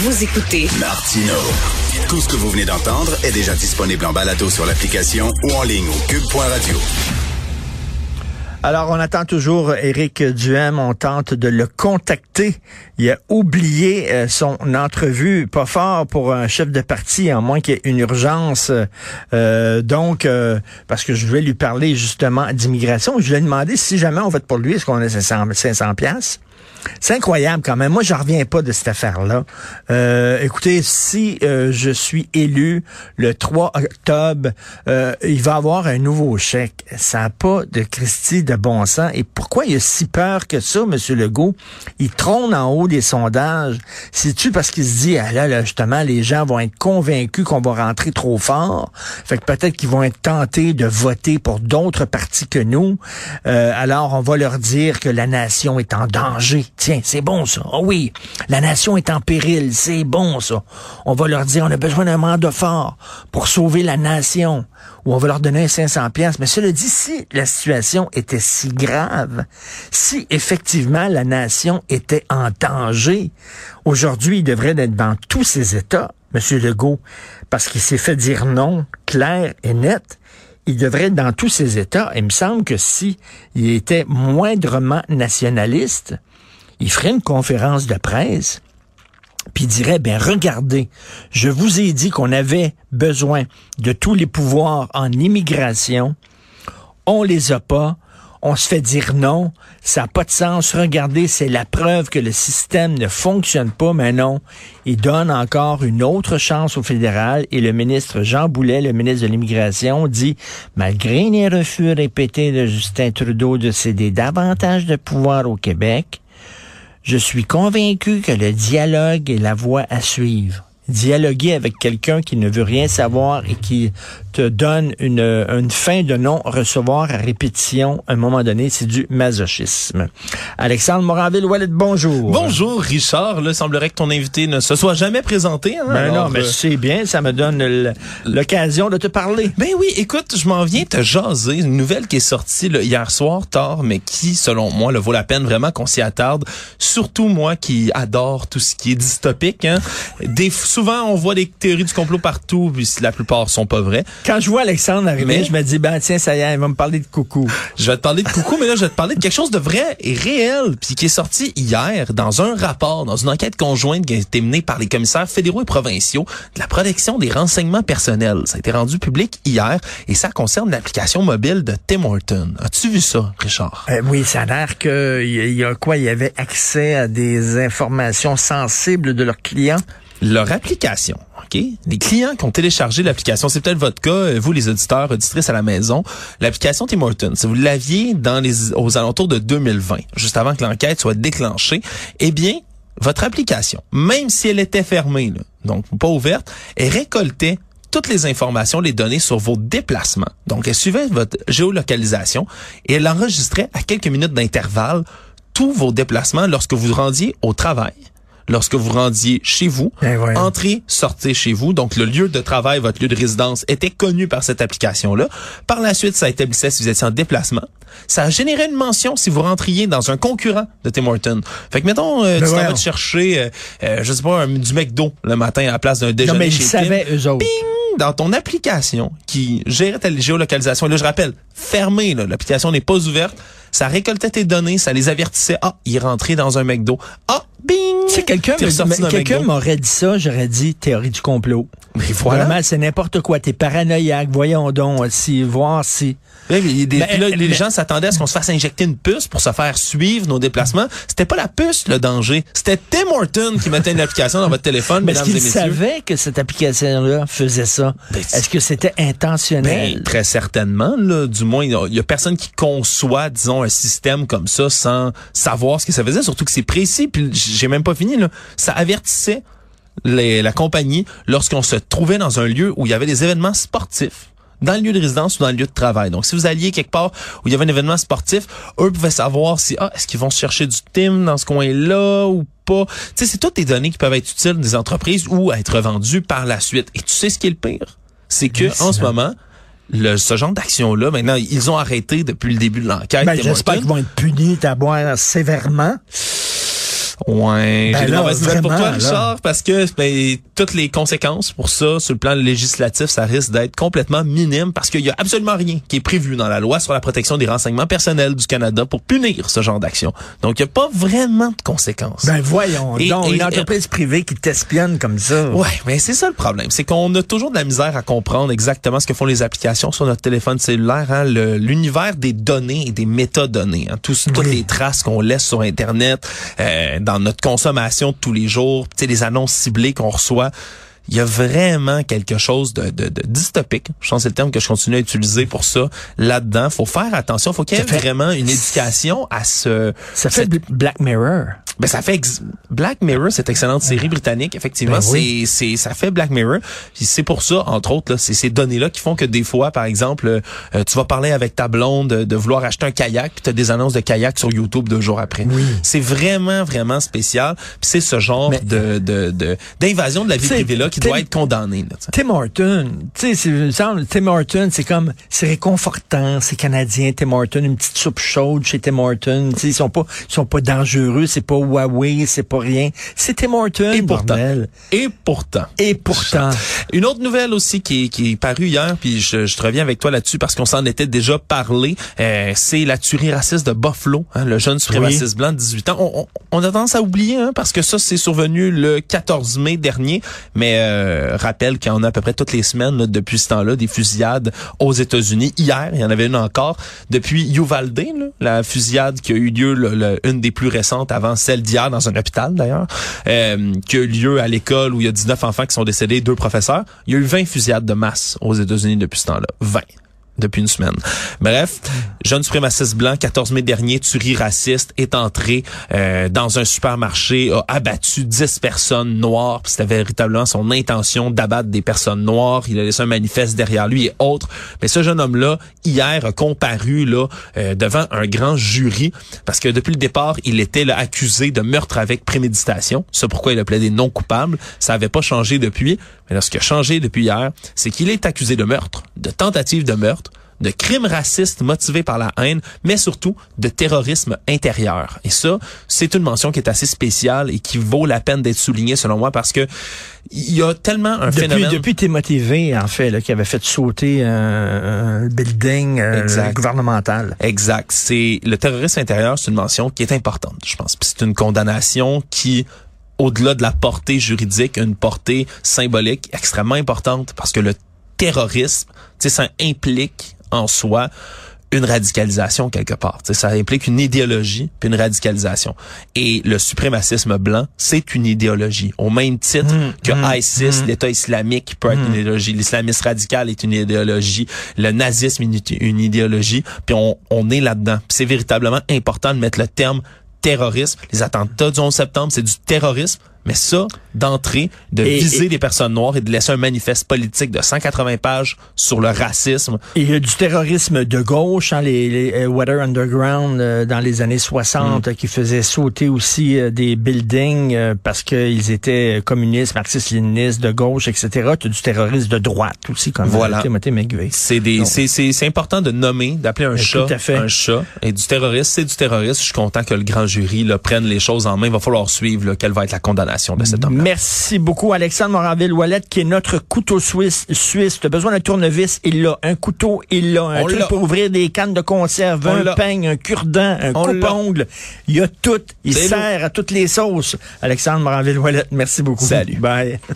Vous écoutez Martino. Tout ce que vous venez d'entendre est déjà disponible en balado sur l'application ou en ligne au cube.radio. Alors, on attend toujours Éric Duhem. On tente de le contacter. Il a oublié euh, son entrevue. Pas fort pour un chef de parti, à moins qu'il y ait une urgence. Euh, donc, euh, parce que je vais lui parler justement d'immigration. Je lui ai demandé si jamais on vote pour lui, est-ce qu'on a 500, 500 piastres? C'est incroyable quand même. Moi, je reviens pas de cette affaire-là. Euh, écoutez, si euh, je suis élu le 3 octobre, euh, il va avoir un nouveau chèque. Ça n'a pas de Christie de bon sens. Et pourquoi il a si peur que ça, M. Legault? Il trône en haut des sondages. C'est-tu parce qu'il se dit, ah là, là, justement, les gens vont être convaincus qu'on va rentrer trop fort. Fait que peut-être qu'ils vont être tentés de voter pour d'autres partis que nous. alors, on va leur dire que la nation est en danger. Tiens, c'est bon ça. Oh oui, la nation est en péril, c'est bon ça. On va leur dire on a besoin d'un mandat fort pour sauver la nation ou on va leur donner 500 pièces. Mais cela dit, si la situation était si grave, si effectivement la nation était en danger, aujourd'hui, il devrait être dans tous ses états, M. Legault, parce qu'il s'est fait dire non, clair et net il devrait être dans tous ses États. Il me semble que si il était moindrement nationaliste, il ferait une conférence de presse, puis il dirait, ben regardez, je vous ai dit qu'on avait besoin de tous les pouvoirs en immigration, on les a pas, on se fait dire non, ça n'a pas de sens. Regardez, c'est la preuve que le système ne fonctionne pas, mais non. Il donne encore une autre chance au fédéral et le ministre Jean Boulet, le ministre de l'Immigration, dit, malgré les refus répétés de Justin Trudeau de céder davantage de pouvoir au Québec, je suis convaincu que le dialogue est la voie à suivre. Dialoguer avec quelqu'un qui ne veut rien savoir et qui te donne une, une fin de non-recevoir à répétition, à un moment donné, c'est du masochisme. Alexandre Moranville-Wallet, bonjour. Bonjour, Richard. Là, semblerait que ton invité ne se soit jamais présenté. Hein? Ben non, mais euh, c'est bien, ça me donne l'occasion de te parler. Ben oui, écoute, je m'en viens te jaser. Une nouvelle qui est sortie hier soir, tard, mais qui, selon moi, le vaut la peine vraiment qu'on s'y attarde. Surtout moi qui adore tout ce qui est dystopique. Hein? Des, souvent, on voit des théories du complot partout, puis la plupart sont pas vraies. Quand je vois Alexandre arriver, je me dis, ben tiens, ça y est, il va me parler de coucou. Je vais te parler de coucou, mais là, je vais te parler de quelque chose de vrai et réel, puis qui est sorti hier dans un rapport, dans une enquête conjointe qui a été menée par les commissaires fédéraux et provinciaux de la protection des renseignements personnels. Ça a été rendu public hier et ça concerne l'application mobile de Tim Horton. As-tu vu ça, Richard? Euh, oui, ça a l'air qu'il y a quoi? Il y avait accès à des informations sensibles de leurs clients? Leur application. OK? Les clients qui ont téléchargé l'application, c'est peut-être votre cas, euh, vous les auditeurs, auditrices à la maison, l'application Tim Hortons, si vous l'aviez dans les aux alentours de 2020, juste avant que l'enquête soit déclenchée, eh bien, votre application, même si elle était fermée, donc pas ouverte, elle récoltait toutes les informations, les données sur vos déplacements. Donc, elle suivait votre géolocalisation et elle enregistrait à quelques minutes d'intervalle tous vos déplacements lorsque vous rendiez au travail, lorsque vous rendiez chez vous, ben entrez, sortez chez vous. Donc, le lieu de travail, votre lieu de résidence était connu par cette application-là. Par la suite, ça établissait si vous étiez en déplacement. Ça a généré une mention si vous rentriez dans un concurrent de Tim Hortons. Fait que, mettons, euh, ben tu vas te chercher, euh, euh, je sais pas, un, du McDo le matin à la place d'un déjeuner non, mais ils savaient, eux autres. Dans ton application qui gérait ta géolocalisation, et là, je rappelle, fermée, l'application n'est pas ouverte, ça récoltait tes données, ça les avertissait. Ah, il est rentré dans un McDo. Ah, bing! Si quelqu'un quelqu'un m'aurait dit ça, j'aurais dit théorie du complot. Mais voilà. Vraiment, c'est n'importe quoi. T'es paranoïaque. Voyons donc, si, voir si. Les gens s'attendaient à ce qu'on se fasse injecter une puce pour se faire suivre nos déplacements. C'était pas la puce, le danger. C'était Tim Horton qui mettait une application dans votre téléphone, Mais mesdames est-ce qu'il savait que cette application-là faisait ça? Ben, est-ce que c'était intentionnel? Ben, très certainement, là. Du moins, il y a personne qui conçoit, disons, un système comme ça sans savoir ce que ça faisait, surtout que c'est précis. Puis j'ai même pas fini, là. Ça avertissait la compagnie lorsqu'on se trouvait dans un lieu où il y avait des événements sportifs dans le lieu de résidence ou dans le lieu de travail. Donc, si vous alliez quelque part où il y avait un événement sportif, eux pouvaient savoir si, ah, est-ce qu'ils vont chercher du team dans ce coin-là ou pas. Tu sais, c'est toutes des données qui peuvent être utiles des entreprises ou être vendues par la suite. Et tu sais ce qui est le pire? C'est que, en ce moment, le, ce genre d'action-là, maintenant, ils ont arrêté depuis le début de l'enquête. Ben, j'espère qu'ils vont être punis d'abord sévèrement. Ouais, Ben j'ai là, mauvaises nouvelles pour toi, là. Richard, parce que ben, toutes les conséquences pour ça, sur le plan législatif, ça risque d'être complètement minime parce qu'il y a absolument rien qui est prévu dans la loi sur la protection des renseignements personnels du Canada pour punir ce genre d'action. Donc, il n'y a pas vraiment de conséquences. Ben voyons Et- donc, et- une entreprise privée qui t'espionne comme ça. Ouais, mais c'est ça le problème, c'est qu'on a toujours de la misère à comprendre exactement ce que font les applications sur notre téléphone cellulaire, hein, le- l'univers des données et des métadonnées, hein, tous, toutes les traces qu'on laisse sur Internet, euh, dans notre consommation de tous les jours, tu sais, les annonces ciblées qu'on reçoit. Il y a vraiment quelque chose de, de, de dystopique. Je pense que c'est le terme que je continue à utiliser pour ça. Là-dedans, faut faire attention. Faut qu'il y ait fait- vraiment une éducation à ce. Ça fait cette- Black Mirror. ben ça fait ex- Black Mirror, cette excellente série britannique, effectivement, Ben oui. c'est c'est ça fait Black Mirror. C'est pour ça, entre autres, là, c'est ces données-là qui font que des fois, par exemple, euh, tu vas parler avec ta blonde de, de vouloir acheter un kayak, puis tu as des annonces de kayak sur YouTube deux jours après. Oui. C'est vraiment vraiment spécial. Puis c'est ce genre Mais- de de de- d'invasion de, la vie privée là qui t'es- doit être condamnée. Là. Tim Horton, tu sais, Tim Horton, c'est comme, c'est réconfortant, c'est canadien, Tim Horton, une petite soupe chaude chez Tim Horton, tu sais, ils sont pas, ils sont pas dangereux, c'est pas Huawei, c'est pas rien, c'est Tim Horton, Et pourtant. bordel. Et pourtant. Et pourtant. Une autre nouvelle aussi qui est, qui est parue hier, puis je, je te reviens avec toi là-dessus parce qu'on s'en était déjà parlé, euh, c'est la tuerie raciste de Buffalo, hein, le jeune suprémaciste blanc de 18 ans. On, on- on a tendance à oublier, hein, parce que ça, c'est survenu le 14 mai dernier, mais euh, rappelle qu'il y en a à peu près toutes les semaines depuis ce temps-là, des fusillades aux États-Unis. Hier, il y en avait une encore depuis Uvalde, là, la fusillade qui a eu lieu, une des plus récentes avant celle d'hier dans un hôpital d'ailleurs, euh, qui a eu lieu à l'école où il y a 19 enfants qui sont décédés, deux professeurs. Il y a eu 20 fusillades de masse aux États-Unis depuis ce temps-là. 20 depuis une semaine. Bref, jeune suprémaciste blanc, 14 mai dernier, tuerie raciste, est entré euh, dans un supermarché, a abattu 10 personnes noires. C'était véritablement son intention d'abattre des personnes noires. Il a laissé un manifeste derrière lui et autres. Mais ce jeune homme-là, hier, a comparu là euh, devant un grand jury parce que depuis le départ, il était là, accusé de meurtre avec préméditation. C'est pourquoi il a plaidé non coupable. Ça n'avait pas changé depuis. Mais là, ce qui a changé depuis hier, c'est qu'il est accusé de meurtre, de tentative de meurtre, de crimes racistes motivés par la haine, mais surtout de terrorisme intérieur. Et ça, c'est une mention qui est assez spéciale et qui vaut la peine d'être soulignée selon moi parce que il y a tellement un Depuis, phénomène. depuis t'es motivé, en fait, là, qui avait fait sauter un, un building euh, Exact. gouvernemental. Exact. C'est le terrorisme intérieur, c'est une mention qui est importante, je pense. Puis c'est une condamnation qui au-delà de la portée juridique, une portée symbolique extrêmement importante parce que le terrorisme, tu sais, ça implique en soi une radicalisation quelque part. Ça implique une idéologie puis une radicalisation. Et le suprémacisme blanc, c'est une idéologie. Au même titre Mmh, que mmh, ISIS, mmh. l'État islamique peut être une idéologie. L'islamisme radical est une idéologie. Le nazisme est une, idéologie. Puis on, on est là-dedans. C'est véritablement important de mettre le terme terrorisme. Les attentats du 11 septembre, c'est du terrorisme. Mais ça, d'entrée, de Et- viser et- des personnes noires et de laisser un manifeste politique de 180 pages sur le racisme, Et il y a du terrorisme de gauche, hein, les, les euh, Weather Underground euh, dans les années 60, Mm. euh, qui faisaient sauter aussi euh, des buildings euh, parce qu'ils étaient communistes, marxistes-léninistes, de gauche, etc. Tu as du terrorisme de droite aussi, comme Voilà. euh, Timothy McVeigh. c'est des, c'est, c'est, c'est important de nommer, d'appeler un Euh, chat tout à fait. un chat. Et du terroriste, c'est du terroriste. Je suis content que le grand jury là, prenne les choses en main. Il va falloir suivre là, quelle va être la condamnation de cet homme. Merci beaucoup, Alexandre Moranville-Wallet, qui est notre couteau suisse. suisse. Tu as besoin d'un tournevis, il l'a. Un couteau, il l'a. Un On truc pour ouvrir des cannes de conserve, On un peigne, un cure-dent, un coupe-ongle. Il y a tout. Il sert à toutes les sauces. Alexandre Moranville-Wallet, merci beaucoup. Salut. Bye.